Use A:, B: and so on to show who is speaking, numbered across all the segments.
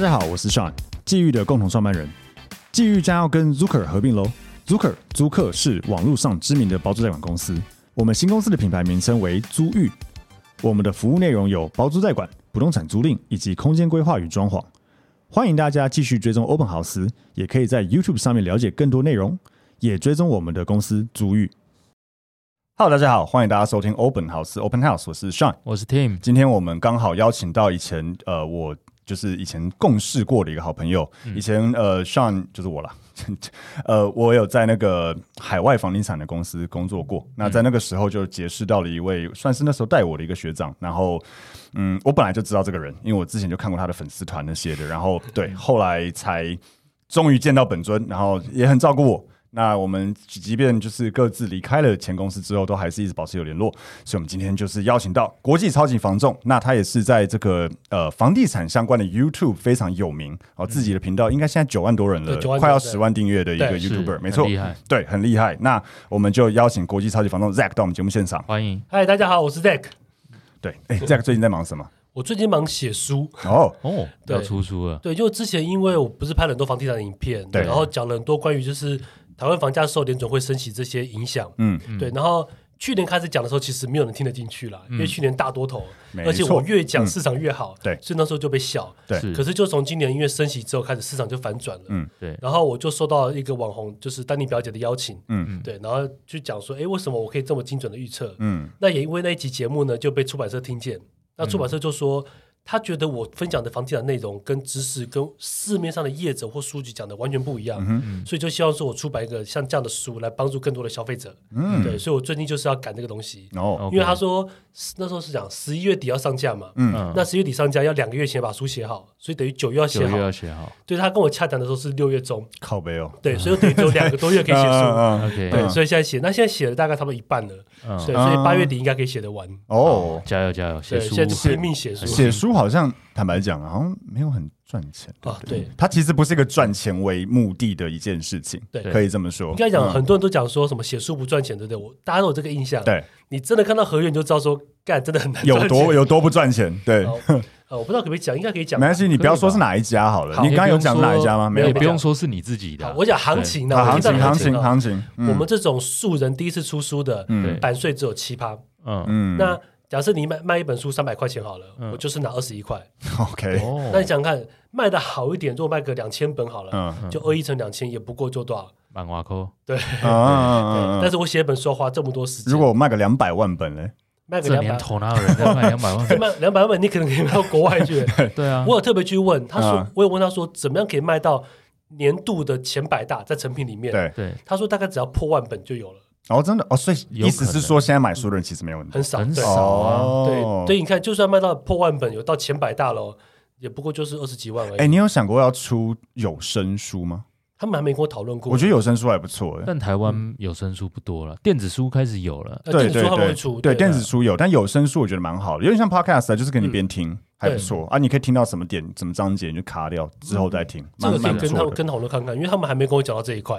A: 大家好，我是 Sean，际遇的共同创办人。际遇将要跟 Zucker 合并喽。Zucker 租客是网络上知名的包租代管公司。我们新公司的品牌名称为租寓。我们的服务内容有包租代管、不动产租赁以及空间规划与装潢。欢迎大家继续追踪 Open House，也可以在 YouTube 上面了解更多内容，也追踪我们的公司租寓。Hello，大家好，欢迎大家收听 Open House Open House，我是 Sean，
B: 我是 Tim。
A: 今天我们刚好邀请到以前呃我。就是以前共事过的一个好朋友，嗯、以前呃，Sean 就是我了，呃，我有在那个海外房地产的公司工作过，嗯、那在那个时候就结识到了一位，算是那时候带我的一个学长，然后嗯，我本来就知道这个人，因为我之前就看过他的粉丝团那些的，然后对，后来才终于见到本尊，然后也很照顾我。那我们即便就是各自离开了前公司之后，都还是一直保持有联络。所以，我们今天就是邀请到国际超级房仲，那他也是在这个呃房地产相关的 YouTube 非常有名哦，自己的频道应该现在九万多人了，快要十万订阅的一个 YouTuber，没错，厉害，对，很厉害。那我们就邀请国际超级房仲 Zack 到我们节目现场，
B: 欢迎。
C: 嗨，大家好，我是 Zack。
A: 对，哎，Zack 最近在忙什么？
C: 我最近忙写书
A: 哦
B: 哦，要出书了。
C: 对，就之前因为我不是拍了很多房地产的影片，对，然后讲了很多关于就是。台湾房价受联准会升息这些影响，嗯，对。然后去年开始讲的时候，其实没有人听得进去了，嗯、因为去年大多头，
A: 没错，
C: 而且我越讲市场越好，
A: 对、嗯，
C: 所以那时候就被笑。对，可是就从今年因为升息之后开始，市场就反转了，嗯，对。然后我就收到一个网红，就是丹尼表姐的邀请，嗯，对，然后就讲说，哎，为什么我可以这么精准的预测？嗯，那也因为那一集节目呢，就被出版社听见，那出版社就说。嗯他觉得我分享的房地产内容跟知识跟市面上的业者或书籍讲的完全不一样，所以就希望说我出版一个像这样的书来帮助更多的消费者。嗯，对，所以我最近就是要赶这个东西。哦，因为他说那时候是讲十一月底要上架嘛，嗯，那十一月底上架要两个月前把书写好，所以等于九月要写好。九月要写好。对，他跟我洽谈的时候是六月中。
A: 靠北哦。
C: 对，所以等于只有两个多月可以写书。OK。对，所以现在写，那现在写了大概差不多一半了。嗯。所以八月底应该可以写得完。
A: 哦，
B: 加油加油！写书，
C: 现在就拼命写书。
A: 写书好像。坦白讲，好像没有很赚钱
C: 啊。对，
A: 它其实不是一个赚钱为目的的一件事情。对，可以这么说。
C: 应该讲，很多人都讲说什么写书不赚钱，对不对？我大家都有这个印象。
A: 对，
C: 你真的看到合约，你就知道说，干真的很难。
A: 有多有多不赚钱？对。
C: 呃，我不知道可不可以讲，应该可以讲。
A: 没关系，你不要说是哪一家好了。你刚刚有讲哪一家吗？没有，
B: 不用说是你自己的。
C: 我讲行情呢，
A: 行情，行情，行情。
C: 我们这种素人第一次出书的，版税只有七趴。嗯嗯，那。假设你卖卖一本书三百块钱好了，我就是拿二十一块。
A: OK，
C: 那你想想看，卖的好一点，如果卖个两千本好了，就二一乘两千，也不过就多少？
B: 万瓦块。
C: 对，但是我写一本书要花这么多时间。
A: 如果我卖个两百万本呢？
C: 卖个两百，
B: 头哪有人在 卖两百万本？
C: 卖两百万本，你可能可以卖到国外去。
B: 对啊，
C: 我有特别去问他说，我有问他说，怎么样可以卖到年度的前百大在成品里面？
A: 对对，
C: 他说大概只要破万本就有了。
A: 哦，真的哦，所以意思是说，现在买书的人其实没有很
C: 很少，
B: 很少啊。
C: 对，所以你看，就算卖到破万本，有到前百大了，也不过就是二十几万而已。
A: 哎，你有想过要出有声书吗？
C: 他们还没跟我讨论过。
A: 我觉得有声书还不错，
B: 但台湾有声书不多了，电子书开始有了。
C: 对对对，
A: 对电子书有，但有声书我觉得蛮好的，有点像 Podcast，就是给你边听。还不错啊！你可以听到什么点、什么章节，你就卡掉之后再听。
C: 这个可以跟他们跟讨论看看，因为他们还没跟我讲到这一块。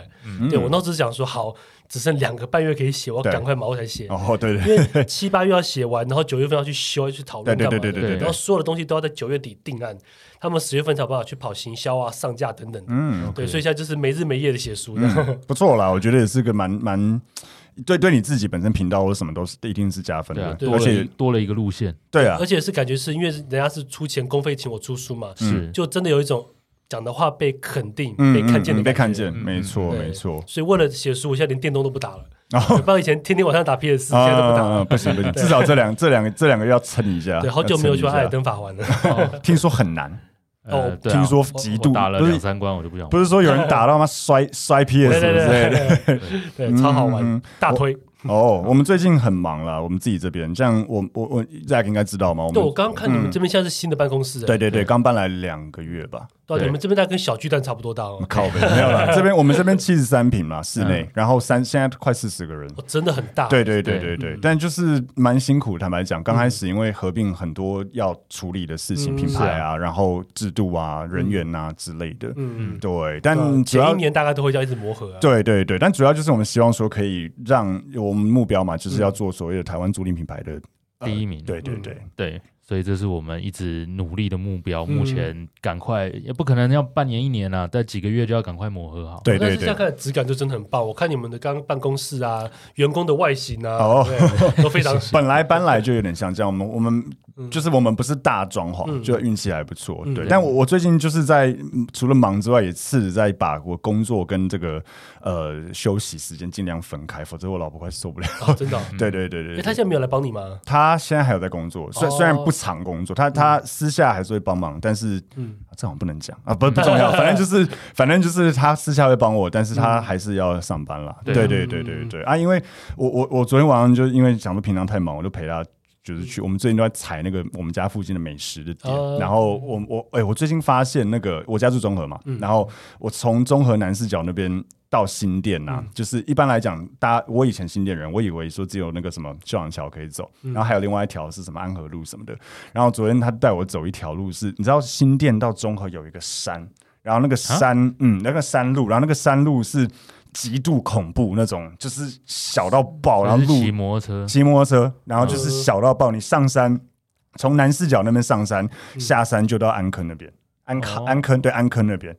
C: 对我那时只是想说，好，只剩两个半月可以写，我要赶快毛才写。
A: 哦，对对，
C: 因为七八月要写完，然后九月份要去修、去讨论干嘛？对对对对，然后所有的东西都要在九月底定案，他们十月份才有办法去跑行销啊、上架等等。嗯，对，所以现在就是没日没夜的写书。
A: 不错啦，我觉得也是个蛮蛮。对，对你自己本身频道或什么都是一定是加分的，
B: 而且多了一个路线，
A: 对啊，
C: 而且是感觉是因为人家是出钱公费请我出书嘛，是就真的有一种讲的话被肯定、被看见的
A: 被看见，没错没错。所
C: 以为了写书，我现在连电动都不打了，不知道以前天天晚上打 PS，现在都不打了，
A: 不行不行，至少这两这两个这两个要撑一下。
C: 对，好久没有去艾尔登法环了，
A: 听说很难。
B: 哦，
A: 听说极度
B: 打了两三关，我就不想。
A: 不是说有人打到吗？摔摔 PS 之类的，
C: 对，超好玩，大推。
A: 哦，我们最近很忙了，我们自己这边，像我我我大家应该知道吗？
C: 对，我刚刚看你们这边现在是新的办公室，
A: 对对对，刚搬来两个月吧。
C: 对，你们这边大概跟小巨蛋差不多大哦。
A: 靠北，没有了，这边我们这边七十三平嘛，室内，然后三现在快四十个人，
C: 真的很大。
A: 对对对对对，但就是蛮辛苦。坦白讲，刚开始因为合并很多要处理的事情，品牌啊，然后制度啊、人员啊之类的。嗯嗯，对。但
C: 前一年大概都会要一直磨合。
A: 对对对，但主要就是我们希望说可以让我们目标嘛，就是。是要做所谓的台湾租赁品牌的
B: 第一名，
A: 对对对
B: 对，所以这是我们一直努力的目标。目前赶快也不可能要半年一年啊，在几个月就要赶快磨合好。
A: 对对对，
C: 但是现在看质感就真的很棒。我看你们的刚办公室啊，员工的外形啊，
A: 哦，
C: 都非常。
A: 本来搬来就有点像这样，我们我们。就是我们不是大装潢，就运气还不错。对，但我我最近就是在除了忙之外，也是在把我工作跟这个呃休息时间尽量分开，否则我老婆快受不了。
C: 真的？
A: 对对对对。
C: 他现在没有来帮你吗？
A: 他现在还有在工作，虽虽然不常工作，他他私下还是会帮忙，但是嗯，这好像不能讲啊，不不重要，反正就是 反正就是他私下会帮我，但是他还是要上班啦。对对对对对对啊，因为我我我昨天晚上就因为想说平常太忙，我就陪他。就是去，我们最近都在踩那个我们家附近的美食的点。然后我我哎，我最近发现那个我家住中和嘛，然后我从中和南四角那边到新店呐，就是一般来讲，大家我以前新店人，我以为说只有那个什么秀朗桥可以走，然后还有另外一条是什么安和路什么的。然后昨天他带我走一条路，是你知道新店到中和有一个山，然后那个山，嗯，那个山路，然后那个山路是。极度恐怖那种，就是小到爆，然后路
B: 骑摩托车，
A: 骑摩托车，然后就是小到爆。你上山，从南四角那边上山，下山就到安坑那边，安坑安坑对安坑那边，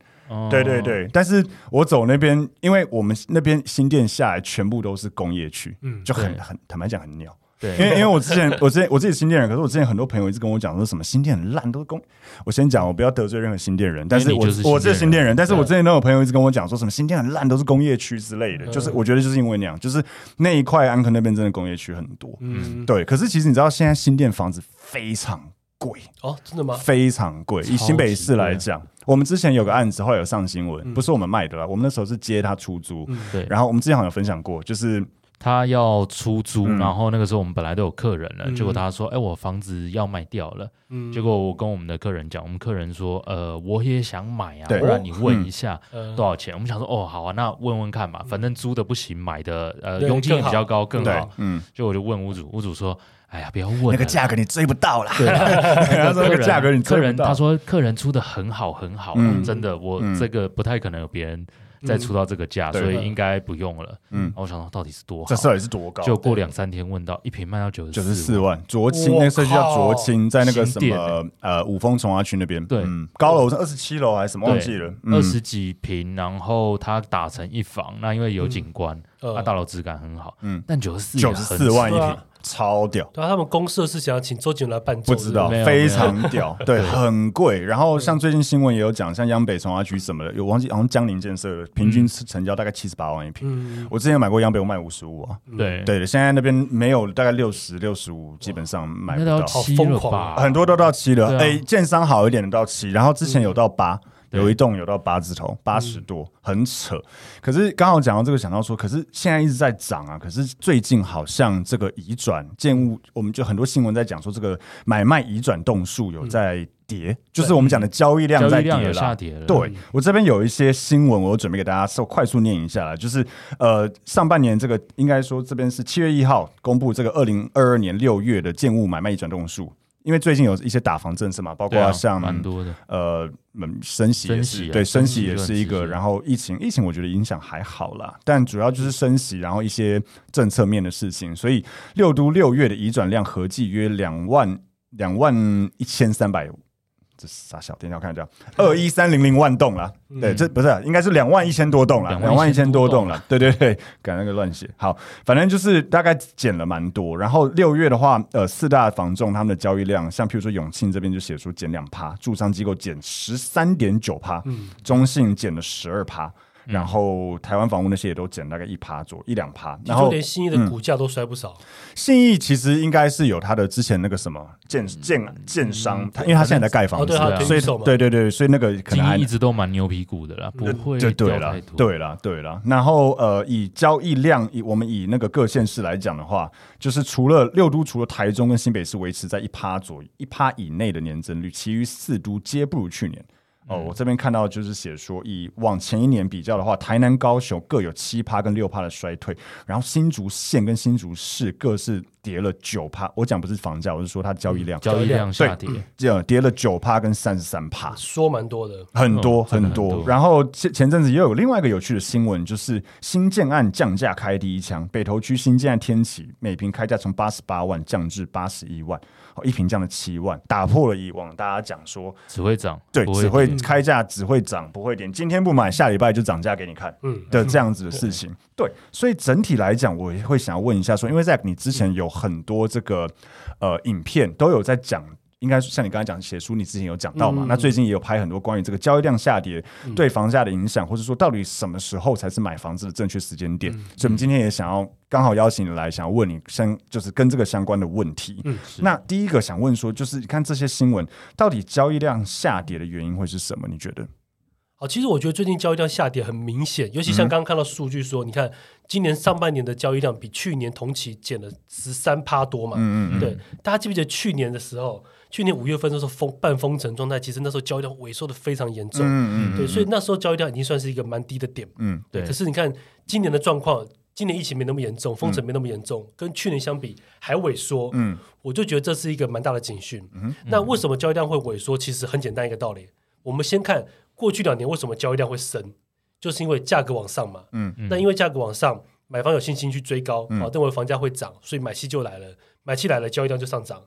A: 对对对。但是我走那边，因为我们那边新店下来全部都是工业区，就很很坦白讲很鸟。对，因为因为我之前我之前我自己新店人，可是我之前很多朋友一直跟我讲说什么新店很烂，都是工。我先讲，我不要得罪任何新店人，但是我我是新店人，但是我之前都有朋友一直跟我讲说什么新店很烂，都是工业区之类的。就是我觉得就是因为那样，就是那一块安坑那边真的工业区很多。嗯，对。可是其实你知道现在新店房子非常贵
C: 哦，真的吗？
A: 非常贵。以新北市来讲，我们之前有个案子后来有上新闻，不是我们卖的啦，我们那时候是接他出租。对。然后我们之前好像有分享过，就是。
B: 他要出租，然后那个时候我们本来都有客人了，结果他说：“哎，我房子要卖掉了。”结果我跟我们的客人讲，我们客人说：“呃，我也想买啊，不然你问一下多少钱？”我们想说：“哦，好啊，那问问看嘛，反正租的不行，买的呃佣金也比较高，更好。”嗯，就我就问屋主，屋主说：“哎呀，不要问，
A: 那个价格你追不到啦。”他说：“那个价格你追不到。”
B: 他说：“客人出的很好，很好，真的，我这个不太可能有别人。”再出到这个价，所以应该不用了。嗯，我想说到底是多
A: 好，这到底是多高？
B: 就过两三天问到一瓶卖到九十
A: 九十四万，卓青那个社区叫卓青，在那个什么呃五丰重划区那边。
B: 对，
A: 高楼是二十七楼还是什么？忘记了，
B: 二十几平，然后它打成一房，那因为有景观，那大楼质感很好。嗯，但九十四
A: 九十四万一坪。超屌！
C: 对啊，他们公社是想要请周杰伦来办，
A: 不知道，非常屌，对，很贵。然后像最近新闻也有讲，像央北从化区什么的，有忘记好像江宁建设的，平均成交大概七十八万一平。我之前买过央北，我卖五十五啊。
B: 对
A: 对，现在那边没有，大概六十六十五，基本上买不到。
B: 好疯狂，
A: 很多都到七了。哎，建商好一点的到七，然后之前有到八。有一栋有到八字头，八十多，很扯。可是刚好讲到这个，想到说，可是现在一直在涨啊。可是最近好像这个移转建物，我们就很多新闻在讲说，这个买卖移转栋数有在跌，就是我们讲的交易量在跌了。
B: 下跌了。
A: 对，我这边有一些新闻，我准备给大家稍快速念一下来，就是呃，上半年这个应该说这边是七月一号公布这个二零二二年六月的建物买卖移转栋数。因为最近有一些打房政策嘛，包括像蛮多的呃，升息也是对，升息也是一个，然后疫情疫情我觉得影响还好啦，但主要就是升息，然后一些政策面的事情，所以六都六月的移转量合计约两万两万一千三百。傻小店要看一下，二一三零零万栋了，对，这不是应该是两万一千多栋了，两万一千多栋了，对对对，改那个乱写。好，反正就是大概减了蛮多。然后六月的话，呃，四大房仲他们的交易量，像譬如说永庆这边就写出减两趴，住商机构减十三点九趴，中信减了十二趴。然后台湾房屋那些也都减大概一趴左一两趴，然后
C: 连信义的股价都摔不少。
A: 信义其实应该是有它的之前那个什么建建建商，他因为它现在在盖房子，所以对对对，所以那个可能
B: 一直都蛮牛皮股的啦，不会
A: 对对了对了对了。然后呃，以交易量以我们以那个各县市来讲的话，就是除了六都，除了台中跟新北市维持在一趴左右一趴以内的年增率，其余四都皆不如去年。哦，我这边看到就是写说，以往前一年比较的话，台南、高雄各有七趴跟六趴的衰退，然后新竹县跟新竹市各是跌了九趴。我讲不是房价，我是说它交易量，
B: 交易量下跌，
A: 这样跌了九趴跟三十三趴，
C: 说蛮多的，
A: 很多很多。然后前前阵子又有另外一个有趣的新闻，就是新建案降价开第一枪，北投区新建案天启每平开价从八十八万降至八十一万。一坪降了七万，打破了以往大家讲说
B: 只会涨，
A: 对，只会开价只会涨不会跌，今天不买下礼拜就涨价给你看，嗯的这样子的事情。嗯、对，所以整体来讲，我会想要问一下说，因为在你之前有很多这个呃影片都有在讲。应该像你刚才讲写书，你之前有讲到嘛？嗯、那最近也有拍很多关于这个交易量下跌对房价的影响，嗯、或者说到底什么时候才是买房子的正确时间点？嗯、所以，我们今天也想要刚好邀请你来，想要问你相就是跟这个相关的问题。嗯，那第一个想问说，就是你看这些新闻，到底交易量下跌的原因会是什么？你觉得？
C: 好，其实我觉得最近交易量下跌很明显，尤其像刚刚看到数据说，嗯、你看今年上半年的交易量比去年同期减了十三趴多嘛？嗯嗯，对，大家记不记得去年的时候？去年五月份的时候封半封城状态，其实那时候交易量萎缩的非常严重，嗯嗯，对，所以那时候交易量已经算是一个蛮低的点，嗯，对。可是你看今年的状况，今年疫情没那么严重，封城没那么严重，跟去年相比还萎缩，嗯，我就觉得这是一个蛮大的警讯。嗯，那为什么交易量会萎缩？其实很简单一个道理，我们先看过去两年为什么交易量会升，就是因为价格往上嘛，嗯，那因为价格往上，买方有信心去追高，啊，认为房价会涨，所以买气就来了，买气来了，交易量就上涨。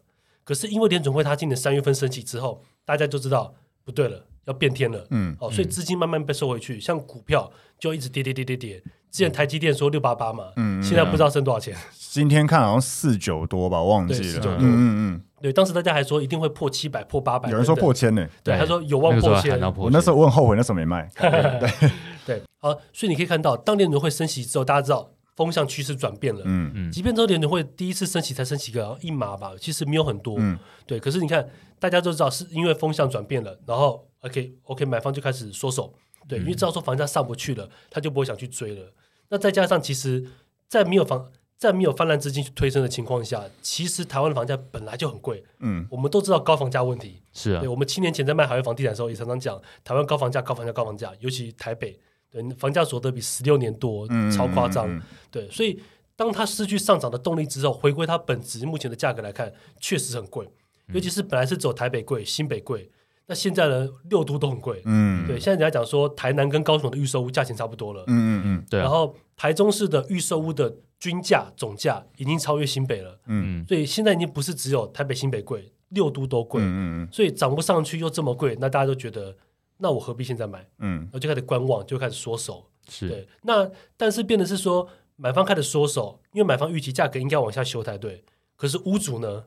C: 可是因为联准会它今年三月份升息之后，大家就知道不对了，要变天了，嗯，哦，所以资金慢慢被收回去，像股票就一直跌跌跌跌跌。之前台积电说六八八嘛，嗯，现在不知道升多少钱。
A: 今天看好像四九多吧，我忘记了，四九多，嗯嗯，
C: 对，当时大家还说一定会破七百、破八百，
A: 有人说破千呢，
C: 对，他说有望破千。
A: 我那时候我很后悔，那时候没卖。对
C: 对，好，所以你可以看到，当联准会升息之后，大家知道。风向趋势转变了，嗯嗯，即便这个联准会第一次升息才升息个一码吧，其实没有很多，嗯，对。可是你看，大家都知道是因为风向转变了，然后 OK OK，买方就开始缩手，对，因为知道说房价上不去了，他就不会想去追了。那再加上，其实，在没有房在没有泛滥资金去推升的情况下，其实台湾的房价本来就很贵，嗯，我们都知道高房价问题，是啊，对，我们七年前在卖海外房地产的时候，也常常讲台湾高房价、高房价、高房价，尤其台北，对，房价所得比十六年多，嗯，超夸张，嗯嗯嗯、对，所以。当它失去上涨的动力之后，回归它本质，目前的价格来看，确实很贵。尤其是本来是走台北贵、新北贵，那现在呢，六都都很贵。嗯，对。现在人家讲说，台南跟高雄的预售屋价钱差不多了。嗯嗯嗯，对。然后台中市的预售屋的均价总价已经超越新北了。嗯，所以现在已经不是只有台北、新北贵，六都都贵。嗯嗯，所以涨不上去又这么贵，那大家都觉得，那我何必现在买？嗯，然后就开始观望，就开始缩手。是对。那但是变的是说。买方开始缩手，因为买方预期价格应该往下修才对。可是屋主呢？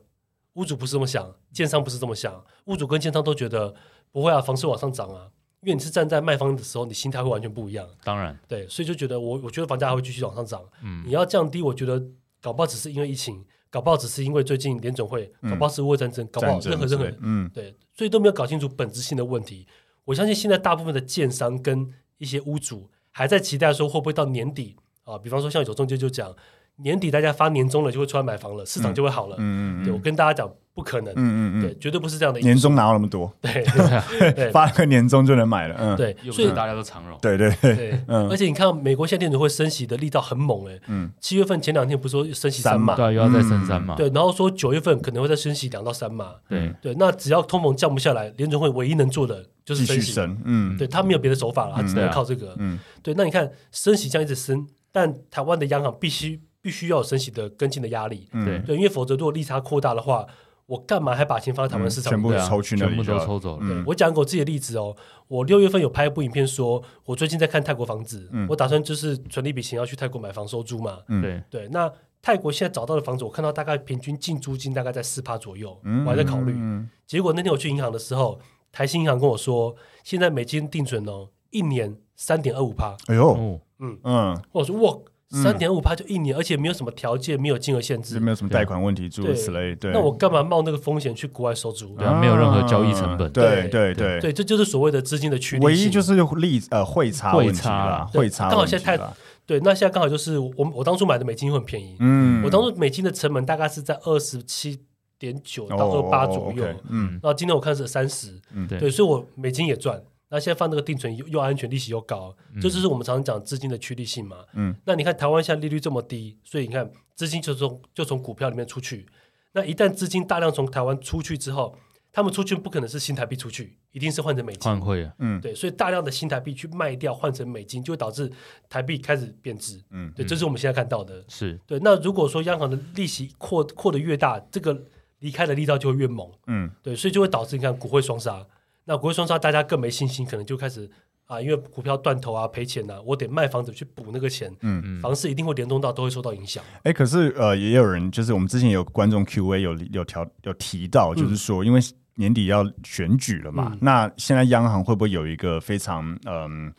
C: 屋主不是这么想，建商不是这么想。屋主跟建商都觉得不会啊，房市往上涨啊。因为你是站在卖方的时候，你心态会完全不一样。当然，对，所以就觉得我我觉得房价还会继续往上涨。嗯，你要降低，我觉得搞不好只是因为疫情，搞不好只是因为最近联总会，搞不好是俄乌战争，搞不好任何任何，嗯，对，所以都没有搞清楚本质性的问题。我相信现在大部分的建商跟一些屋主还在期待说会不会到年底。啊，比方说像有中介就讲，年底大家发年终了，就会出来买房了，市场就会好了。嗯嗯，对，我跟大家讲，不可能。嗯嗯嗯，对，绝对不是这样的。
A: 年终哪有那么多？对 对，发个年终就能买了。嗯，
C: 对，
B: 所以大家都长荣。
A: 对对对，嗯
C: 而且你看，美国现在联准会升息的力道很猛哎。嗯。七月份前两天不是说升息三码？
B: 对，又要再升三码。
C: 对，然后说九月份可能会再升息两到三码。对对，那只要通膨降不下来，联准会唯一能做的就是升息。嗯，对他没有别的手法了，他只能靠这个。嗯，对，那你看升息这样一直升。但台湾的央行必须必须要有升息的跟进的压力，嗯、对，因为否则如果利差扩大的话，我干嘛还把钱放在台湾市场？
A: 全部抽去那里，
B: 全部都抽走了。
C: 对，我讲过我自己的例子哦，我六月份有拍一部影片说，说我最近在看泰国房子，嗯、我打算就是存了一笔钱要去泰国买房收租嘛。嗯、对对，那泰国现在找到的房子，我看到大概平均净租金大概在四趴左右，嗯、我还在考虑。嗯、结果那天我去银行的时候，台新银行跟我说，现在美金定存哦，一年。三点二五趴。
A: 哎呦，嗯嗯
C: 嗯，我说哇。三点五趴就一年，而且没有什么条件，没有金额限制，
A: 没有什么贷款问题，诸如此类。对，
C: 那我干嘛冒那个风险去国外收租？
B: 对啊，没有任何交易成本。
A: 对对对
C: 对，这就是所谓的资金的趋利性。
A: 唯一就是利呃汇差汇差汇差。
C: 刚好现在太对，那现在刚好就是我我当初买的美金会很便宜。嗯，我当初美金的成本大概是在二十七点九到二八左右。嗯，然后今天我看是三十。嗯，对，所以我美金也赚。那现在放那个定存又又安全，利息又高，这就是我们常常讲资金的趋利性嘛。嗯，那你看台湾现在利率这么低，所以你看资金就从就从股票里面出去。那一旦资金大量从台湾出去之后，他们出去不可能是新台币出去，一定是换成美金。
B: 换汇啊，
C: 嗯，对，所以大量的新台币去卖掉换成美金，就会导致台币开始贬值。嗯，对，这是我们现在看到的。
B: 是
C: 对。那如果说央行的利息扩扩的越大，这个离开的力道就会越猛。嗯，对，所以就会导致你看股汇双杀。那股汇双杀，大家更没信心，可能就开始啊，因为股票断头啊，赔钱呐、啊，我得卖房子去补那个钱。嗯嗯，房市一定会联动到，都会受到影响。
A: 哎、欸，可是呃，也有人就是我们之前有观众 Q&A 有有调有提到，就是说，因为年底要选举了嘛，嗯、那现在央行会不会有一个非常嗯？呃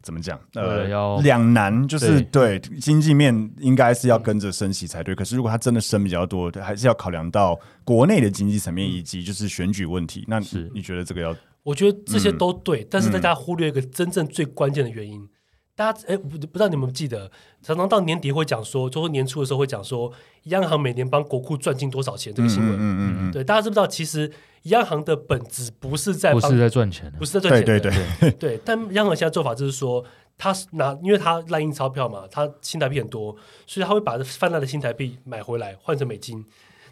A: 怎么讲？呃，两难就是对，对经济面应该是要跟着升息才对。可是如果它真的升比较多，还是要考量到国内的经济层面以及就是选举问题。那你觉得这个要？
C: 我觉得这些都对，嗯、但是大家忽略一个真正最关键的原因。嗯、大家哎，不不知道你们记得，常常到年底会讲说，就说年初的时候会讲说，央行每年帮国库赚进多少钱这个新闻。嗯，嗯嗯对，大家知不知道其实？央行的本质不是在
B: 不是在赚钱，
C: 不是在赚钱，
A: 对对对
C: 对。但央行现在做法就是说，他拿，因为他滥印钞票嘛，他新台币很多，所以他会把泛滥的新台币买回来换成美金，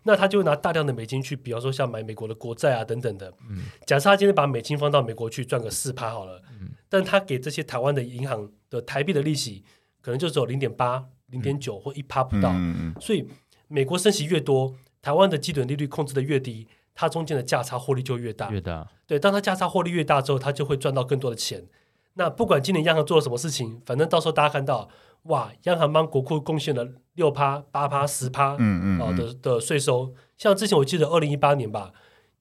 C: 那他就拿大量的美金去，比方说像买美国的国债啊等等的。嗯。假设他今天把美金放到美国去赚个四趴好了，嗯。但他给这些台湾的银行的台币的利息，可能就只有零点八、零点九或一趴不到。嗯嗯。所以美国升息越多，台湾的基准利率控制的越低。它中间的价差获利就越大，
B: 越大。
C: 对，当它价差获利越大之后，它就会赚到更多的钱。那不管今年央行做了什么事情，反正到时候大家看到，哇，央行帮国库贡献了六趴、八趴、十趴，嗯嗯，的的税收。像之前我记得二零一八年吧，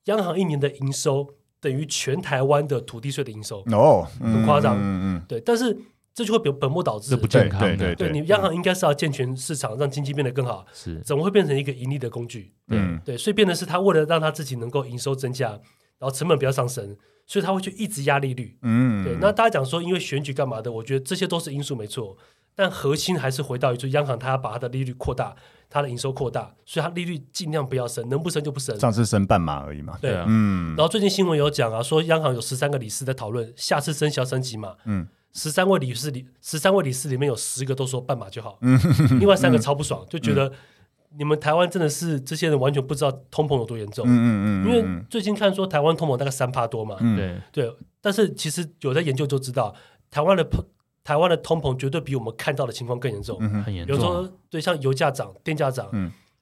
C: 央行一年的营收等于全台湾的土地税的营收，
A: 哦，
C: 很夸张，
A: 嗯嗯，
C: 对，但是。这就会本本末倒置，
B: 这不健康的。
A: 对对对，
C: 对你央行应该是要健全市场，让经济变得更好。
B: 是，
C: 怎么会变成一个盈利的工具？嗯，对，所以变的是他为了让他自己能够营收增加，然后成本不要上升，所以他会去一直压利率。嗯，对。那大家讲说因为选举干嘛的？我觉得这些都是因素没错，但核心还是回到就是，央行它要把它的利率扩大，它的营收扩大，所以它利率尽量不要升，能不升就不升。
A: 上次升半码而已嘛。
C: 对啊，嗯。然后最近新闻有讲啊，说央行有十三个理事在讨论下次升息要升几码。嗯。十三位理事里，十三位理事里面有十个都说半码就好，另外三个超不爽，就觉得你们台湾真的是这些人完全不知道通膨有多严重。嗯嗯因为最近看说台湾通膨大概三趴多嘛，对对，但是其实有在研究就知道，台湾的台湾的通膨绝对比我们看到的情况更严重，
B: 很严重。
C: 比如说，对，像油价涨、电价涨，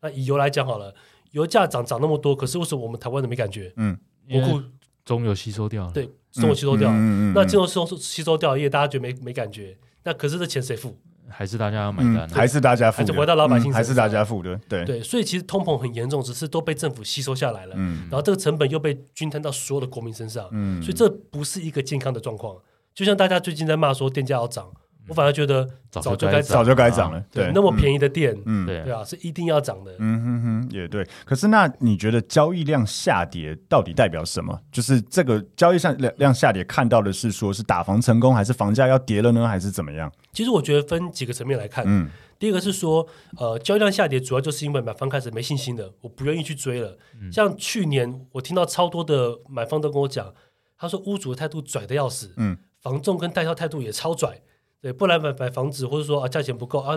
C: 那以油来讲好了，油价涨涨那么多，可是为什么我们台湾人没感觉？嗯，国库
B: 中油吸收掉了，
C: 对。中油吸收掉，那金融吸收吸收掉，因为大家觉得没没感觉。那可是这钱谁付？
B: 还是大家要买单？
A: 还是大家付？
C: 还是回到老百姓？
A: 还是大家付的？对
C: 对，所以其实通膨很严重，只是都被政府吸收下来了。然后这个成本又被均摊到所有的国民身上。嗯所以这不是一个健康的状况。就像大家最近在骂说电价要涨。我反而觉得早就该
A: 早就该涨了，对，
C: 那么便宜的电，嗯，对啊，是一定要涨的，
A: 嗯哼哼，也对。可是那你觉得交易量下跌到底代表什么？就是这个交易量量下跌，看到的是说是打房成功，还是房价要跌了呢，还是怎么样？
C: 其实我觉得分几个层面来看，嗯，第一个是说，呃，交易量下跌主要就是因为买方开始没信心了，我不愿意去追了。像去年我听到超多的买方都跟我讲，他说屋主的态度拽的要死，嗯，房仲跟代销态度也超拽。对，不然买买房子，或者说啊，价钱不够啊，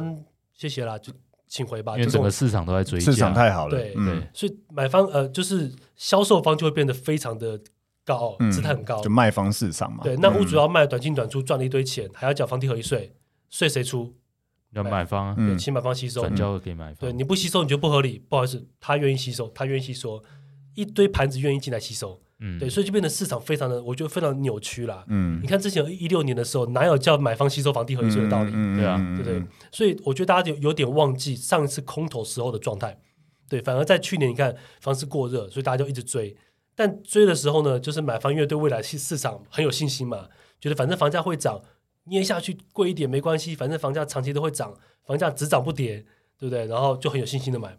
C: 谢谢啦，就请回吧。
B: 因为整个市场都在追价，
A: 市场太好了。
C: 对对，所以买方呃，就是销售方就会变得非常的高，姿态很高。
A: 就卖方市场嘛。
C: 对，那屋主要卖短进短出，赚了一堆钱，还要缴房地合一税，税谁出？
B: 要买方，
C: 对，请买方吸收，
B: 转交给买方。
C: 对，你不吸收，你就不合理。不好意思，他愿意吸收，他愿意吸收，一堆盘子愿意进来吸收。嗯，对，所以就变得市场非常的，我觉得非常扭曲啦。嗯，你看之前一六年的时候，哪有叫买方吸收房地合一税的道理？对啊，对不对？所以我觉得大家有有点忘记上一次空头时候的状态。对，反而在去年，你看房市过热，所以大家就一直追。但追的时候呢，就是买方因为对未来市市场很有信心嘛，觉得反正房价会涨，捏下去贵一点没关系，反正房价长期都会涨，房价只涨不跌，对不对？然后就很有信心的买。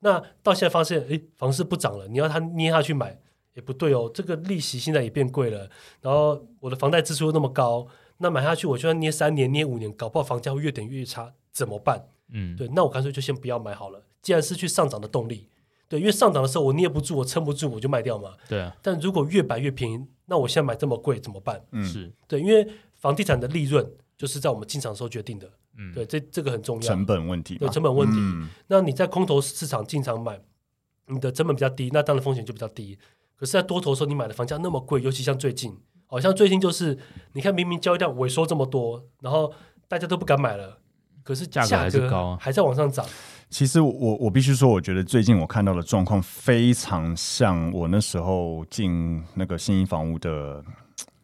C: 那到现在发现，哎，房市不涨了，你要他捏下去买也不对哦，这个利息现在也变贵了，然后我的房贷支出又那么高，那买下去我就算捏三年、捏五年，搞不好房价会越点越差，怎么办？嗯，对，那我干脆就先不要买好了。既然失去上涨的动力，对，因为上涨的时候我捏不住，我撑不住，我就卖掉嘛。
B: 对啊。
C: 但如果越买越便宜，那我现在买这么贵怎么办？
B: 嗯，是
C: 对，因为房地产的利润就是在我们进场的时候决定的。嗯，对，这这个很重要。
A: 成本问题。
C: 对，成本问题。嗯。那你在空头市场进场买，你的成本比较低，那当然风险就比较低。可是，在多头的时候，你买的房价那么贵，尤其像最近，好像最近就是你看，明明交易量萎缩这么多，然后大家都不敢买了，可是价格还是高，还在往上涨。
A: 其实我我必须说，我觉得最近我看到的状况非常像我那时候进那个新一房屋的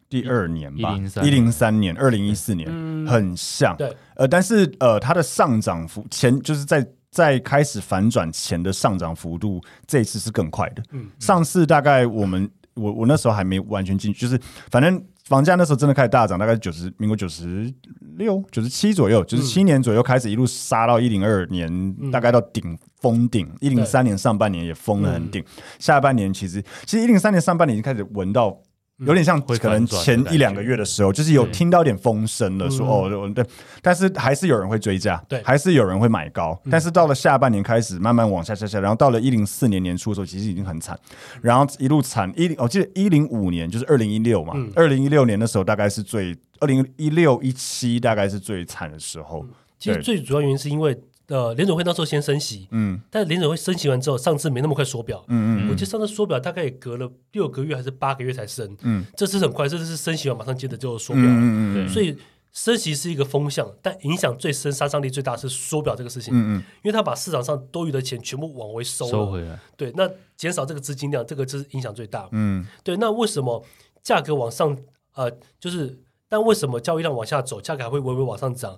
A: 第二年吧，一零三年、二零一四年，嗯、很像。
C: 对，
A: 呃，但是呃，它的上涨幅前就是在在开始反转前的上涨幅度，这一次是更快的。嗯，上次大概我们我我那时候还没完全进去，就是反正。房价那时候真的开始大涨，大概九十，民国九十六、九十七左右，九十七年左右开始一路杀到一零二年，嗯、大概到顶封顶。一零三年上半年也封得很顶，嗯、下半年其实其实一零三年上半年已经开始闻到。有点像可能前一两个月的时候，就是有听到点风声了，说哦对，但是还是有人会追价，对，还是有人会买高，但是到了下半年开始慢慢往下下下，然后到了一零四年年初的时候，其实已经很惨，然后一路惨一，我记得一零五年就是二零一六嘛，二零一六年的时候大概是最，二零一六一七大概是最惨的时候。
C: 其实最主要原因是因为。呃，联准会那时候先升息，嗯，但是联准会升息完之后，上次没那么快缩表，嗯嗯，我记得上次缩表大概也隔了六个月还是八个月才升，嗯，这次很快，这次是升息完马上接着就缩表了，嗯嗯，所以升息是一个风向，但影响最深、杀伤力最大是缩表这个事情，嗯嗯，因为它把市场上多余的钱全部往回收，
B: 收回来，
C: 对，那减少这个资金量，这个就是影响最大，嗯，对，那为什么价格往上，呃，就是，但为什么交易量往下走，价格还会微微往上涨？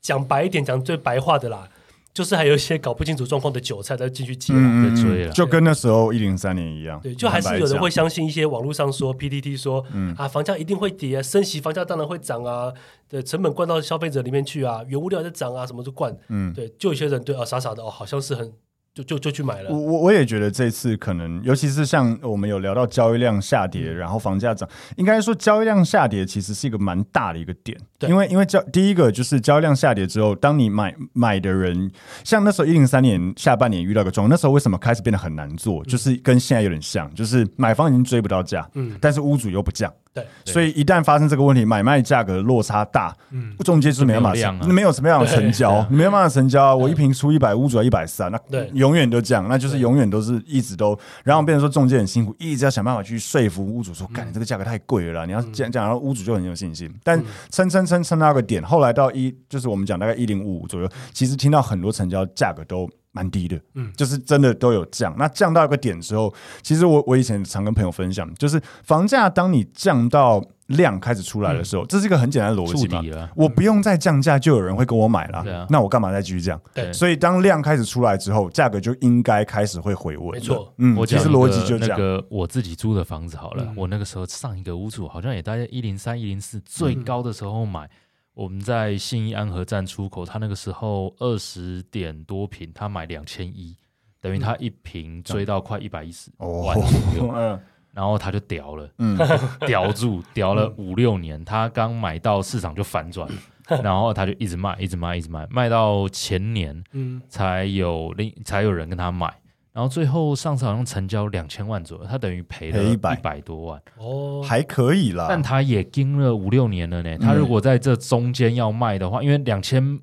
C: 讲白一点，讲最白话的啦。就是还有一些搞不清楚状况的韭菜在进去接了，
B: 在追了，
A: 就跟那时候一零三年一样。
C: 对，就还是有人会相信一些网络上说 PTT 说，嗯啊，房价一定会跌啊，升息房价当然会涨啊，对，成本灌到消费者里面去啊，原物料在涨啊，什么都灌，嗯，对，就有些人对啊，傻傻的哦，好像是很。就就就去买了。我
A: 我我也觉得这次可能，尤其是像我们有聊到交易量下跌，嗯、然后房价涨，应该说交易量下跌其实是一个蛮大的一个点。对，因为因为交第一个就是交易量下跌之后，当你买买的人，像那时候一零三年下半年遇到个状况，那时候为什么开始变得很难做？嗯、就是跟现在有点像，就是买方已经追不到价，嗯，但是屋主又不降。
C: 对，
A: 所以一旦发生这个问题，买卖价格落差大，嗯，中介就是没办法，没有，没有什么样的成交，你没有办法成交，我一瓶出一百，屋主要一百三，那永远都这样，那就是永远都是一直都，然后变成说中介很辛苦，一直要想办法去说服屋主说，干你这个价格太贵了，你要这样讲，然后屋主就很有信心，但撑撑撑撑到个点，后来到一就是我们讲大概一零五五左右，其实听到很多成交价格都。蛮低的，嗯，就是真的都有降。那降到一个点之后，其实我我以前常跟朋友分享，就是房价当你降到量开始出来的时候，嗯、这是一个很简单的逻辑嘛。我不用再降价，就有人会跟我买了。嗯、那我干嘛再继续降？对。所以当量开始出来之后，价格就应该开始会回稳。
C: 没错，
A: 嗯，我其实逻辑就这样。
B: 那个我自己租的房子好了，嗯、我那个时候上一个屋主好像也大概一零三、一零四最高的时候买。嗯我们在信义安和站出口，他那个时候二十点多平，他买两千一，等于他一平追到快一百一十万左右，嗯、然后他就屌了，嗯，屌住，屌了五六年，他刚买到市场就反转，然后他就一直卖，一直卖，一直卖，卖到前年，嗯，才有另才有人跟他买。然后最后上次好像成交两千万左右，他等于赔了一百多万
A: 哦，还可以啦。
B: 但他也盯了五六年了呢。他如果在这中间要卖的话，因为两千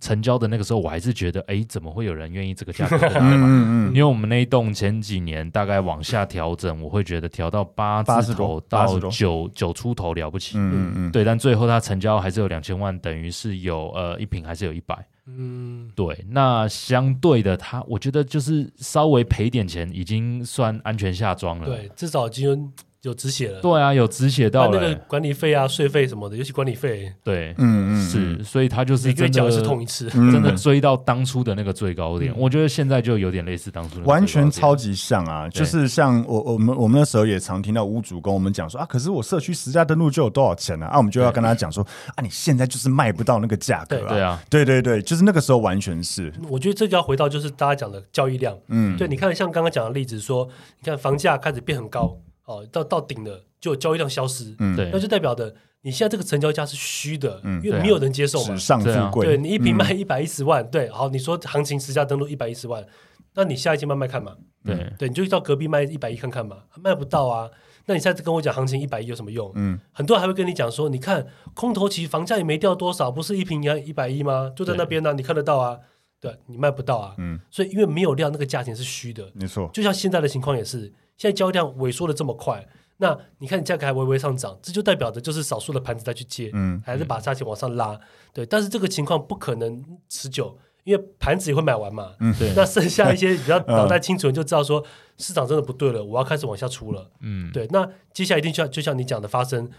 B: 成交的那个时候，我还是觉得，哎，怎么会有人愿意这个价格 买嘛？因为我们那一栋前几年大概往下调整，我会觉得调到八字头到九九出头了不起。嗯嗯，对。但最后他成交还是有两千万，等于是有呃一平还是有一百。嗯，对，那相对的，他我觉得就是稍微赔点钱，已经算安全下庄了。
C: 对，至少已经有止血了。
B: 对啊，有止血到
C: 那个管理费啊、税费什么的，尤其管理费。
B: 对，嗯嗯，是，所以他就是真的
C: 是痛一次，
B: 真的追到当初的那个最高点。我觉得现在就有点类似当初，
A: 完全超级像啊！就是像我我们我们那时候也常听到屋主跟我们讲说啊，可是我社区实价登录就有多少钱呢？啊，我们就要跟他讲说啊，你现在就是卖不到那个价格啊。
B: 对啊，
A: 对对对，就是那个时候完全是。
C: 我觉得这就要回到就是大家讲的交易量。嗯，对，你看像刚刚讲的例子说，你看房价开始变很高。哦，到到顶了，就交易量消失，嗯，对，那就代表的你现在这个成交价是虚的，嗯，因为没有人接受嘛，
A: 纸上富贵，
C: 对你一瓶卖一百一十万，对，好，你说行情实价登录一百一十万，那你下一期慢慢看嘛，对，对，你就到隔壁卖一百一看看嘛，卖不到啊，那你下次跟我讲行情一百一有什么用？嗯，很多人还会跟你讲说，你看空头期房价也没掉多少，不是一坪一百一吗？就在那边呢，你看得到啊，对，你卖不到啊，嗯，所以因为没有量，那个价钱是虚的，
A: 没错，
C: 就像现在的情况也是。现在交易量萎缩的这么快，那你看你价格还微微上涨，这就代表着就是少数的盘子在去接，嗯，还是把价钱往上拉，对。但是这个情况不可能持久，因为盘子也会买完嘛，嗯，对。那剩下一些比较脑袋清楚人就知道说市场真的不对了，我要开始往下出了，嗯，对。那接下来一定就像就像你讲的发生，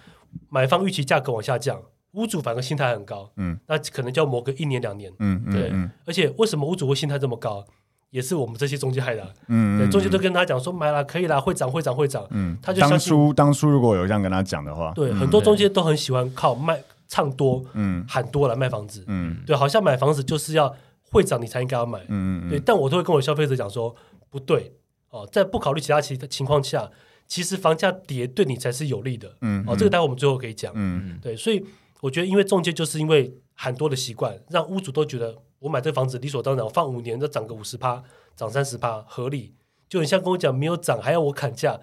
C: 买方预期价格往下降，屋主反而心态很高，嗯，那可能就要磨个一年两年，嗯，对。而且为什么屋主会心态这么高？也是我们这些中介害的，嗯，对，中介都跟他讲说买了可以了，会涨会涨会涨，嗯，他就
A: 当初当初如果有这样跟他讲的话，
C: 对，很多中介都很喜欢靠卖唱多，嗯，喊多来卖房子，嗯，对，好像买房子就是要会涨你才应该要买，嗯，对，但我都会跟我消费者讲说不对，哦，在不考虑其他其情况下，其实房价跌对你才是有利的，嗯，哦，这个待会我们最后可以讲，嗯，对，所以我觉得因为中介就是因为喊多的习惯，让屋主都觉得。我买这房子理所当然，我放五年，都涨个五十趴，涨三十趴，合理。就你像跟我讲没有涨，还要我砍价，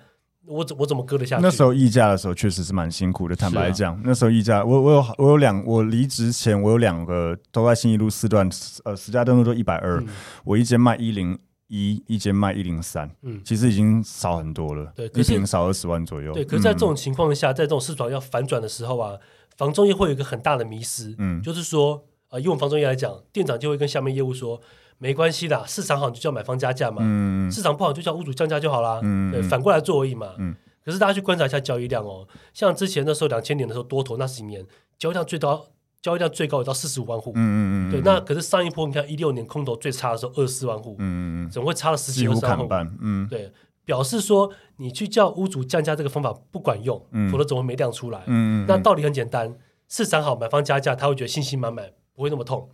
C: 我怎我怎么割得下去？
A: 那时候议价的时候确实是蛮辛苦的，坦白讲，啊、那时候议价，我我有我有两，我离职前我有两个都在新一路四段，呃，十家登录都一百二，我一间卖一零一，一间卖一零三，嗯，其实已经少很多了，对，一坪少二十万左右。
C: 对，可是在这种情况下，在这种市场要反转的时候啊，房仲业会有一个很大的迷失，嗯，就是说。啊，以我们房仲业来讲，店长就会跟下面业务说，没关系的，市场好你就叫买方加价嘛，嗯、市场不好就叫屋主降价就好啦。嗯、对，反过来做而已嘛。嗯、可是大家去观察一下交易量哦，像之前那时候两千年的时候多头那几年，交易量最高，交易量最高有到四十五万户。嗯嗯对，那可是上一波你看一六年空头最差的时候二十四万户。嗯嗯怎么会差了十几万户？嗯，对，表示说你去叫屋主降价这个方法不管用，嗯、否则怎么会没量出来？嗯，那道理很简单，市场好买方加价，他会觉得信心满满。不会那么痛，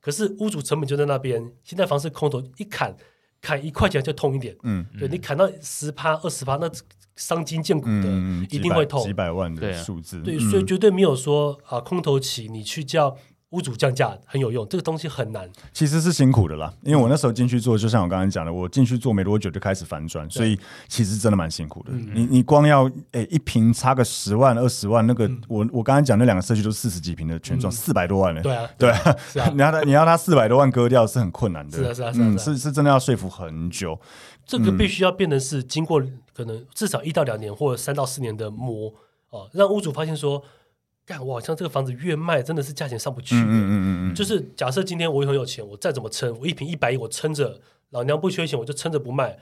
C: 可是屋主成本就在那边。现在房市空头一砍，砍一块钱就痛一点。嗯，对你砍到十趴、二十趴，那伤筋见骨的，嗯、一定会痛。
A: 几百万的数字，
C: 对，所以绝对没有说啊，空头起你去叫。屋主降价很有用，这个东西很难。
A: 其实是辛苦的啦，因为我那时候进去做，就像我刚才讲的，我进去做没多久就开始反转，所以其实真的蛮辛苦的。嗯、你你光要诶、欸、一平差个十万二十万，那个、嗯、我我刚才讲那两个社区都四十几平的全幢，四百、嗯、多万呢。
C: 对啊，
A: 对啊，啊 你要他你要他四百多万割掉是很困难的。
C: 是啊是啊是啊，
A: 是是真的要说服很久。
C: 这个必须要变成是经过可能至少一到两年或者三到四年的磨哦，让屋主发现说。干，我好像这个房子越卖，真的是价钱上不去。嗯嗯嗯嗯，就是假设今天我很有钱，我再怎么撑，我一瓶一百亿，我撑着，老娘不缺钱，我就撑着不卖。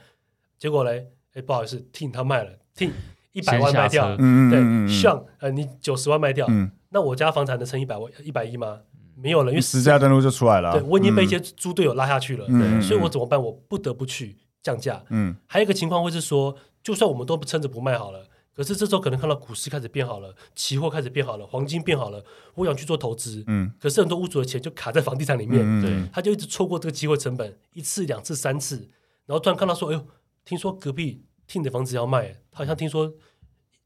C: 结果嘞，哎，不好意思，听他卖了，听一百万卖掉。嗯对，像呃，你九十万卖掉，那我家房产能撑一百万一百亿吗？没有了，因为
A: 实价登录就出来了。
C: 对，我已经被一些猪队友拉下去了。对，所以我怎么办？我不得不去降价。嗯，还有一个情况会是说，就算我们都不撑着不卖好了。可是这时候可能看到股市开始变好了，期货开始变好了，黄金变好了，我想去做投资。嗯，可是很多屋主的钱就卡在房地产里面，嗯、对，他就一直错过这个机会成本，一次、两次、三次，然后突然看到说，哎呦，听说隔壁听的房子要卖，他好像听说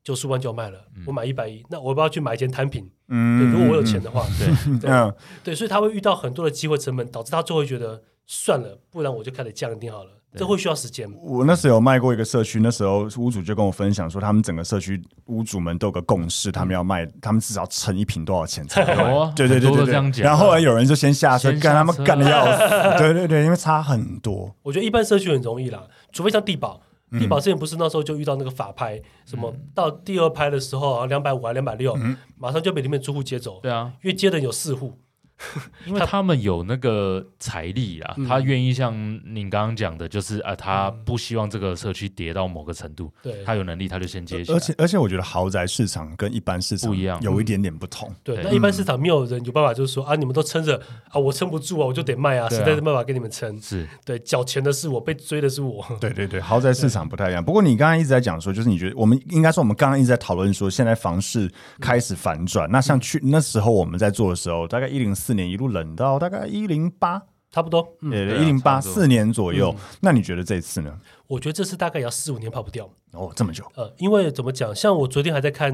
C: 九十万就要卖了，嗯、我买一百亿，那我要不要去买一间摊品？嗯，如果我有钱的话，对，对，对，所以他会遇到很多的机会成本，导致他最后觉得算了，不然我就开始降定好了。这会需要时间。
A: 我那时候有卖过一个社区，那时候屋主就跟我分享说，他们整个社区屋主们都有个共识，他们要卖，他们至少乘一瓶多少钱才卖。对对对对对。然后后来有人就先下车，干他们干的要死。对对对，因为差很多。
C: 我觉得一般社区很容易啦，除非像地宝，帝宝之前不是那时候就遇到那个法拍，什么到第二拍的时候两百五还两百六，马上就被里面住户接走。对啊，因为接的有四户。
B: 因为他们有那个财力啊，他愿意像您刚刚讲的，就是啊，他不希望这个社区跌到某个程度，对，他有能力他就先接起来。
A: 而且而且，我觉得豪宅市场跟一般市场不一样，有一点点不同。
C: 对，那一般市场没有人有办法，就是说啊，你们都撑着啊，我撑不住啊，我就得卖啊，实在是没办法给你们撑。
B: 是
C: 对，缴钱的是我，被追的是我。
A: 对对对，豪宅市场不太一样。不过你刚刚一直在讲说，就是你觉得我们应该说，我们刚刚一直在讨论说，现在房市开始反转。那像去那时候我们在做的时候，大概一零四年一路冷到。大概一零八，
C: 差不多，
A: 呃，一零八四年左右。嗯、那你觉得这次呢？
C: 我觉得这次大概也要四五年跑不掉。
A: 哦，这么久。
C: 呃，因为怎么讲？像我昨天还在看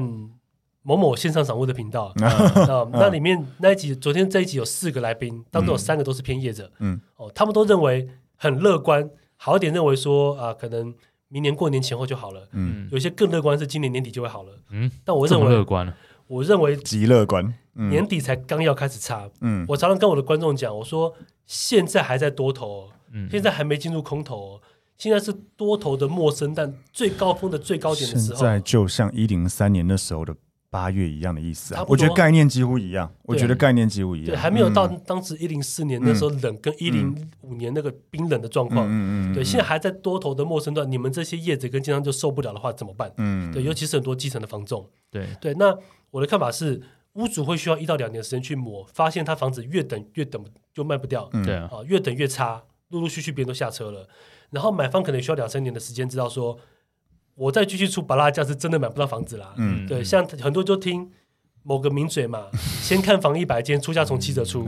C: 某某线上掌握的频道，啊、呃，那里面那一集，昨天这一集有四个来宾，当中有三个都是偏业者，嗯，哦，他们都认为很乐观，好一点认为说啊、呃，可能明年过年前后就好了，嗯，有些更乐观是今年年底就会好了，嗯，但我认为乐观，我认为
A: 极乐观。
C: 嗯、年底才刚要开始差，嗯，我常常跟我的观众讲，我说现在还在多头，嗯，现在还没进入空头，现在是多头的陌生，但最高峰的最高点的时候，
A: 现在就像一零三年那时候的八月一样的意思啊，我觉得概念几乎一样，我觉得概念几乎一样，
C: 对，还没有到当时一零四年那时候冷，跟一零五年那个冰冷的状况，嗯嗯，对，现在还在多头的陌生段，你们这些业者跟经商就受不了的话怎么办？嗯，对，尤其是很多基层的房仲，对对，那我的看法是。屋主会需要一到两年的时间去磨，发现他房子越等越等就卖不掉，对啊，越等越差，陆陆续续别人都下车了，然后买方可能需要两三年的时间，知道说我再继续出巴拉价是真的买不到房子啦，嗯，对，像很多就听。某个名嘴嘛，先看房一百间，出价从七折出。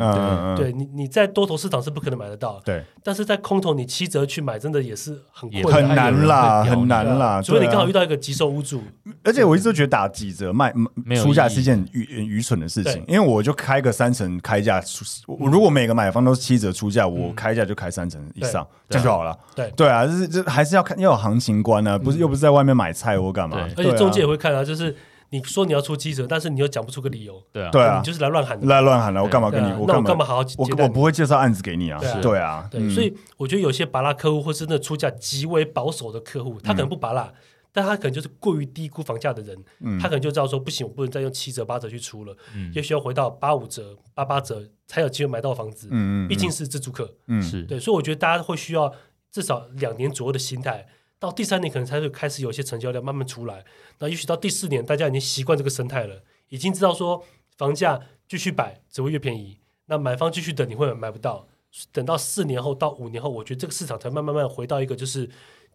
C: 对，你你在多头市场是不可能买得到。对，但是在空头你七折去买，真的也是很困难，
A: 很难啦，很难啦。
C: 除非你刚好遇到一个急售屋主，
A: 而且我一直都觉得打几折卖出价是一件愚愚蠢的事情，因为我就开个三成开价，我如果每个买方都是七折出价，我开价就开三成以上，这样就好了。对。对啊，就是这还是要看要有行情观啊，不是又不是在外面买菜或干嘛。
C: 而且中介也会看啊，就是。你说你要出七折，但是你又讲不出个理由，
A: 对啊，对啊，
C: 你就是来乱喊的，
A: 来乱喊的，我干嘛跟你？我
C: 那我干嘛好好？
A: 我我不会介绍案子给你啊，对啊，
C: 对，所以我觉得有些拔拉客户或是那出价极为保守的客户，他可能不拔拉，但他可能就是过于低估房价的人，他可能就知道说不行，我不能再用七折八折去出了，也许要回到八五折、八八折才有机会买到房子，嗯，毕竟是自住客，嗯，是。对，所以我觉得大家会需要至少两年左右的心态。到第三年可能才会开始有一些成交量慢慢出来，那也许到第四年大家已经习惯这个生态了，已经知道说房价继续摆只会越便宜，那买方继续等你会买不到，等到四年后到五年后，我觉得这个市场才慢慢慢回到一个就是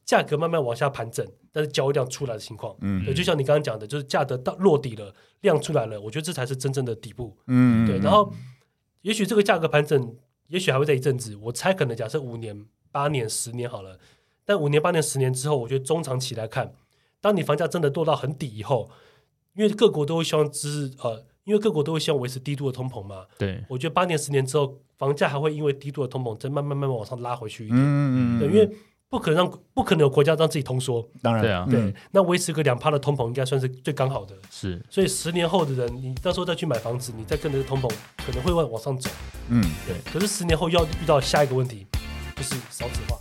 C: 价格慢慢往下盘整，但是交易量出来的情况，嗯，对，就像你刚刚讲的，就是价格到落底了，量出来了，我觉得这才是真正的底部，嗯，对，然后也许这个价格盘整，也许还会在一阵子，我猜可能假设五年、八年、十年好了。但五年、八年、十年之后，我觉得中长期来看，当你房价真的落到很底以后，因为各国都会希望支呃，因为各国都会希望维持低度的通膨嘛。对，我觉得八年、十年之后，房价还会因为低度的通膨，再慢慢慢慢往上拉回去一点。嗯嗯嗯。对，因为不可能让不可能有国家让自己通缩。当然，对啊。对，那维持个两趴的通膨，应该算是最刚好的。是。所以十年后的人，你到时候再去买房子，你再跟着通膨，可能会往往上走。嗯，对。可是十年后要遇到下一个问题，就是少子化。